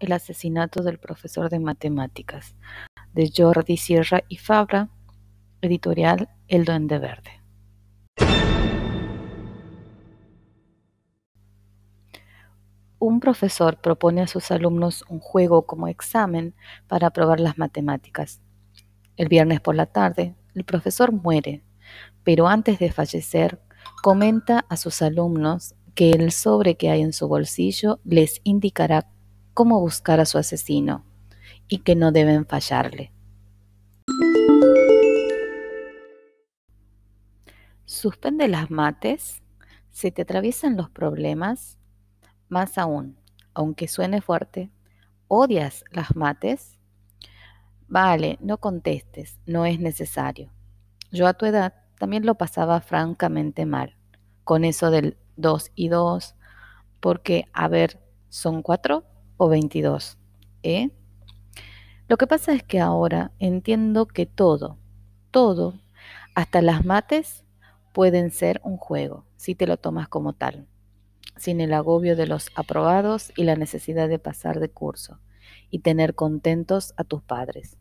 El asesinato del profesor de matemáticas, de Jordi Sierra y Fabra, editorial El Duende Verde. Un profesor propone a sus alumnos un juego como examen para aprobar las matemáticas. El viernes por la tarde, el profesor muere, pero antes de fallecer, comenta a sus alumnos que el sobre que hay en su bolsillo les indicará cómo buscar a su asesino y que no deben fallarle. Suspende las mates, se te atraviesan los problemas, más aún, aunque suene fuerte, odias las mates. Vale, no contestes, no es necesario. Yo a tu edad también lo pasaba francamente mal, con eso del 2 y 2, porque, a ver, ¿son 4 o 22? ¿Eh? Lo que pasa es que ahora entiendo que todo, todo, hasta las mates, pueden ser un juego, si te lo tomas como tal, sin el agobio de los aprobados y la necesidad de pasar de curso y tener contentos a tus padres.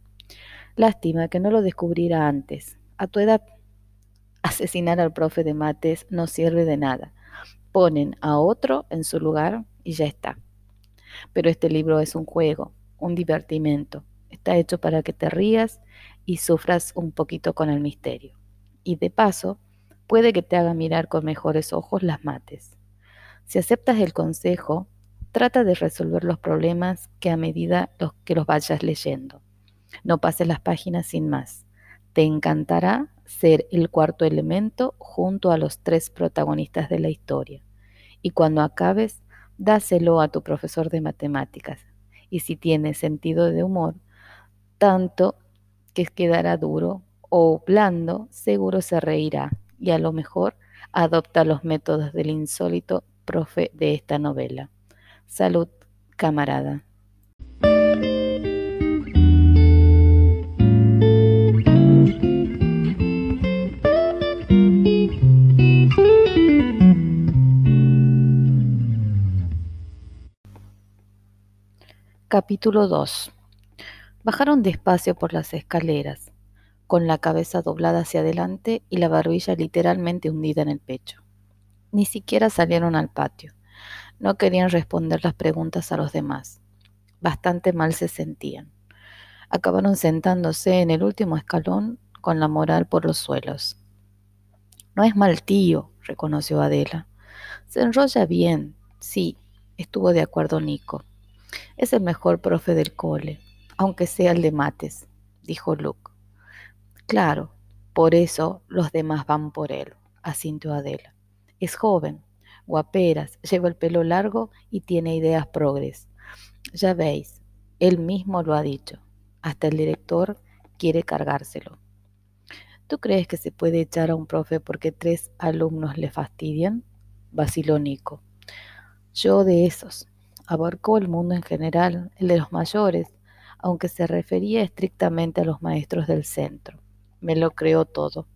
Lástima que no lo descubriera antes. A tu edad, asesinar al profe de mates no sirve de nada. Ponen a otro en su lugar y ya está. Pero este libro es un juego, un divertimento. Está hecho para que te rías y sufras un poquito con el misterio. Y de paso, puede que te haga mirar con mejores ojos las mates. Si aceptas el consejo, trata de resolver los problemas que a medida que los vayas leyendo. No pases las páginas sin más. Te encantará ser el cuarto elemento junto a los tres protagonistas de la historia. Y cuando acabes, dáselo a tu profesor de matemáticas. Y si tiene sentido de humor, tanto que quedará duro o blando, seguro se reirá y a lo mejor adopta los métodos del insólito profe de esta novela. Salud, camarada. Capítulo 2 Bajaron despacio por las escaleras con la cabeza doblada hacia adelante y la barbilla literalmente hundida en el pecho. Ni siquiera salieron al patio. No querían responder las preguntas a los demás. Bastante mal se sentían. Acabaron sentándose en el último escalón con la moral por los suelos. No es mal tío, reconoció Adela. Se enrolla bien, sí, estuvo de acuerdo Nico. Es el mejor profe del cole, aunque sea el de mates, dijo Luke. Claro, por eso los demás van por él, asintió Adela. Es joven, guaperas, lleva el pelo largo y tiene ideas progres. Ya veis, él mismo lo ha dicho. Hasta el director quiere cargárselo. ¿Tú crees que se puede echar a un profe porque tres alumnos le fastidian? vaciló Nico. Yo de esos. Abarcó el mundo en general, el de los mayores, aunque se refería estrictamente a los maestros del centro me lo creo todo.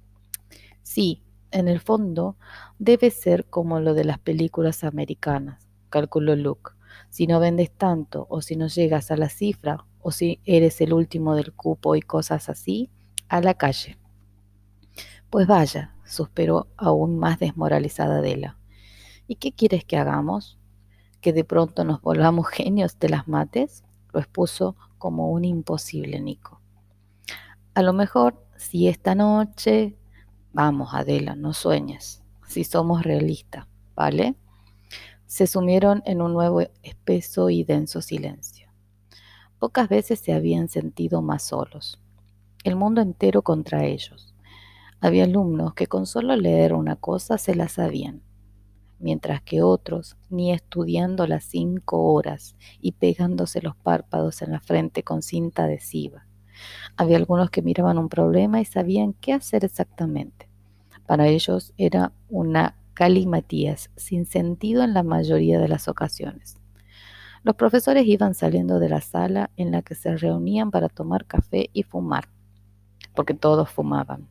Sí, en el fondo debe ser como lo de las películas americanas, calculó Luke. Si no vendes tanto o si no llegas a la cifra o si eres el último del cupo y cosas así, a la calle. Pues vaya, suspiró aún más desmoralizada Adela. ¿Y qué quieres que hagamos? ¿Que de pronto nos volvamos genios de las mates? Lo expuso como un imposible Nico. A lo mejor si esta noche, vamos Adela, no sueñes, si somos realistas, ¿vale? Se sumieron en un nuevo espeso y denso silencio. Pocas veces se habían sentido más solos, el mundo entero contra ellos. Había alumnos que con solo leer una cosa se la sabían, mientras que otros, ni estudiando las cinco horas y pegándose los párpados en la frente con cinta adhesiva, había algunos que miraban un problema y sabían qué hacer exactamente. Para ellos era una calimatías sin sentido en la mayoría de las ocasiones. Los profesores iban saliendo de la sala en la que se reunían para tomar café y fumar, porque todos fumaban.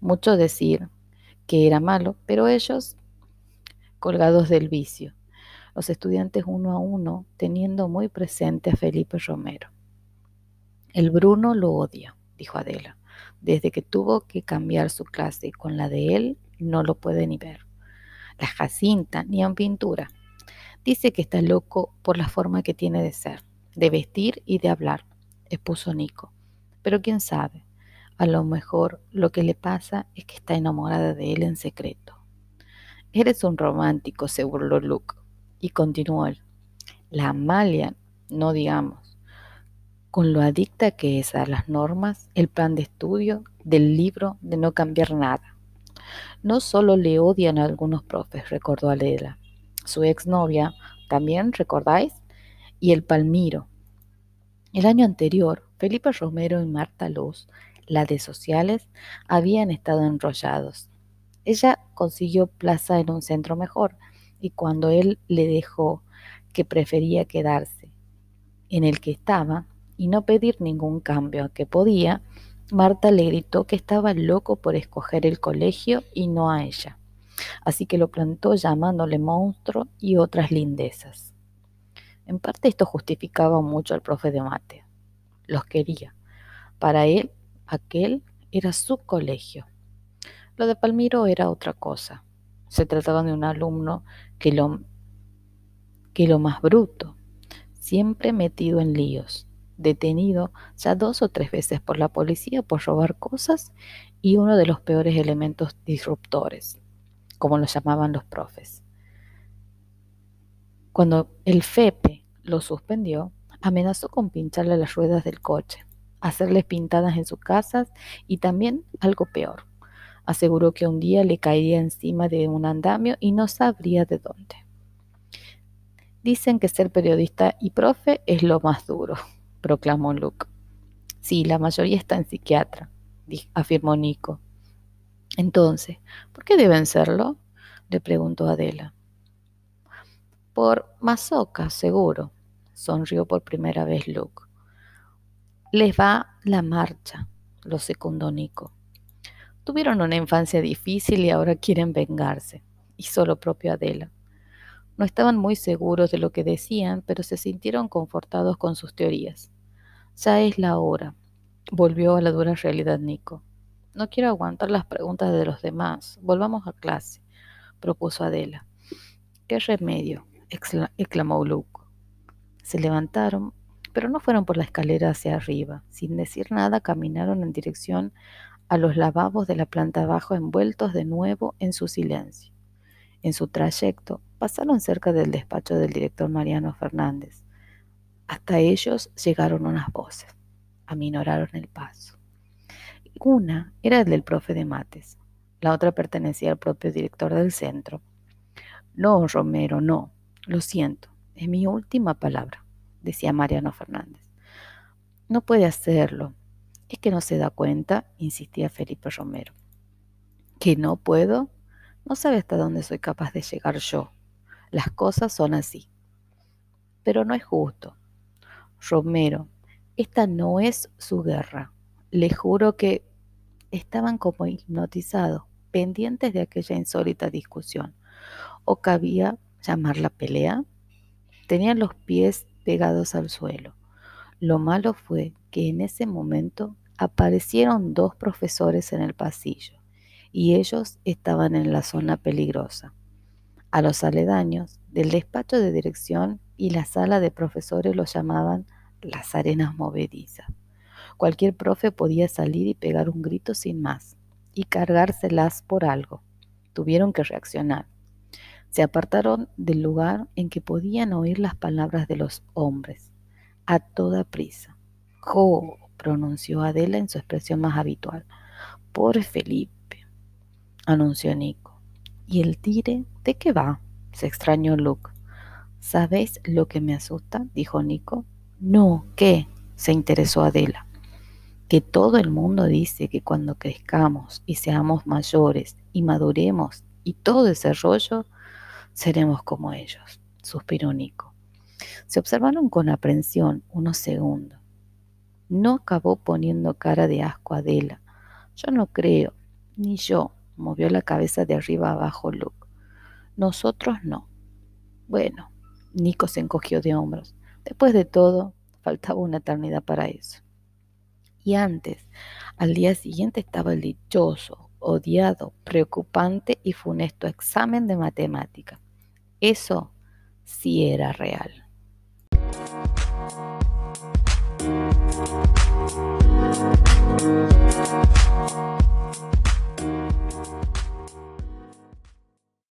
Mucho decir que era malo, pero ellos colgados del vicio. los estudiantes uno a uno, teniendo muy presente a Felipe Romero. El Bruno lo odia, dijo Adela. Desde que tuvo que cambiar su clase con la de él, no lo puede ni ver. La Jacinta, ni en pintura. Dice que está loco por la forma que tiene de ser, de vestir y de hablar, expuso Nico. Pero quién sabe, a lo mejor lo que le pasa es que está enamorada de él en secreto. Eres un romántico, se burló Luke. Y continuó él. La Amalia, no digamos, con lo adicta que es a las normas, el plan de estudio, del libro, de no cambiar nada. No solo le odian a algunos profes, recordó Adela. Su exnovia, también, ¿recordáis? Y el Palmiro. El año anterior, Felipe Romero y Marta Luz, la de sociales, habían estado enrollados. Ella consiguió plaza en un centro mejor y cuando él le dejó que prefería quedarse en el que estaba y no pedir ningún cambio a que podía, Marta le gritó que estaba loco por escoger el colegio y no a ella. Así que lo plantó llamándole monstruo y otras lindezas. En parte esto justificaba mucho al profe de mate. Los quería. Para él, aquel era su colegio. Lo de Palmiro era otra cosa. Se trataba de un alumno que lo, que lo más bruto, siempre metido en líos, detenido ya dos o tres veces por la policía por robar cosas y uno de los peores elementos disruptores, como lo llamaban los profes. Cuando el FEPE lo suspendió, amenazó con pincharle las ruedas del coche, hacerles pintadas en sus casas y también algo peor, Aseguró que un día le caería encima de un andamio y no sabría de dónde. Dicen que ser periodista y profe es lo más duro, proclamó Luke. Sí, la mayoría está en psiquiatra, afirmó Nico. Entonces, ¿por qué deben serlo? le preguntó Adela. Por masoca, seguro, sonrió por primera vez Luke. Les va la marcha, lo secundó Nico. Tuvieron una infancia difícil y ahora quieren vengarse. Hizo lo propio Adela. No estaban muy seguros de lo que decían, pero se sintieron confortados con sus teorías. Ya es la hora. Volvió a la dura realidad Nico. No quiero aguantar las preguntas de los demás. Volvamos a clase, propuso Adela. ¿Qué remedio? exclamó Luke. Se levantaron, pero no fueron por la escalera hacia arriba. Sin decir nada, caminaron en dirección a los lavabos de la planta abajo envueltos de nuevo en su silencio. En su trayecto pasaron cerca del despacho del director Mariano Fernández. Hasta ellos llegaron unas voces. Aminoraron el paso. Una era el del profe de mates. La otra pertenecía al propio director del centro. No, Romero, no. Lo siento. Es mi última palabra, decía Mariano Fernández. No puede hacerlo. Es que no se da cuenta, insistía Felipe Romero. ¿Que no puedo? No sabe hasta dónde soy capaz de llegar yo. Las cosas son así. Pero no es justo. Romero, esta no es su guerra. Le juro que estaban como hipnotizados, pendientes de aquella insólita discusión. ¿O cabía llamar la pelea? Tenían los pies pegados al suelo. Lo malo fue que en ese momento aparecieron dos profesores en el pasillo y ellos estaban en la zona peligrosa. A los aledaños del despacho de dirección y la sala de profesores los llamaban las arenas movedizas. Cualquier profe podía salir y pegar un grito sin más y cargárselas por algo. Tuvieron que reaccionar. Se apartaron del lugar en que podían oír las palabras de los hombres a toda prisa. Jo, pronunció Adela en su expresión más habitual. Pobre Felipe, anunció Nico. ¿Y el tire? ¿De qué va? se extrañó Luke. ¿Sabéis lo que me asusta? dijo Nico. No, ¿qué? se interesó Adela. Que todo el mundo dice que cuando crezcamos y seamos mayores y maduremos y todo ese rollo, seremos como ellos, suspiró Nico. Se observaron con aprensión unos segundos. No acabó poniendo cara de asco a Adela. Yo no creo, ni yo, movió la cabeza de arriba abajo Luke. Nosotros no. Bueno, Nico se encogió de hombros. Después de todo, faltaba una eternidad para eso. Y antes, al día siguiente estaba el dichoso, odiado, preocupante y funesto examen de matemática. Eso sí era real.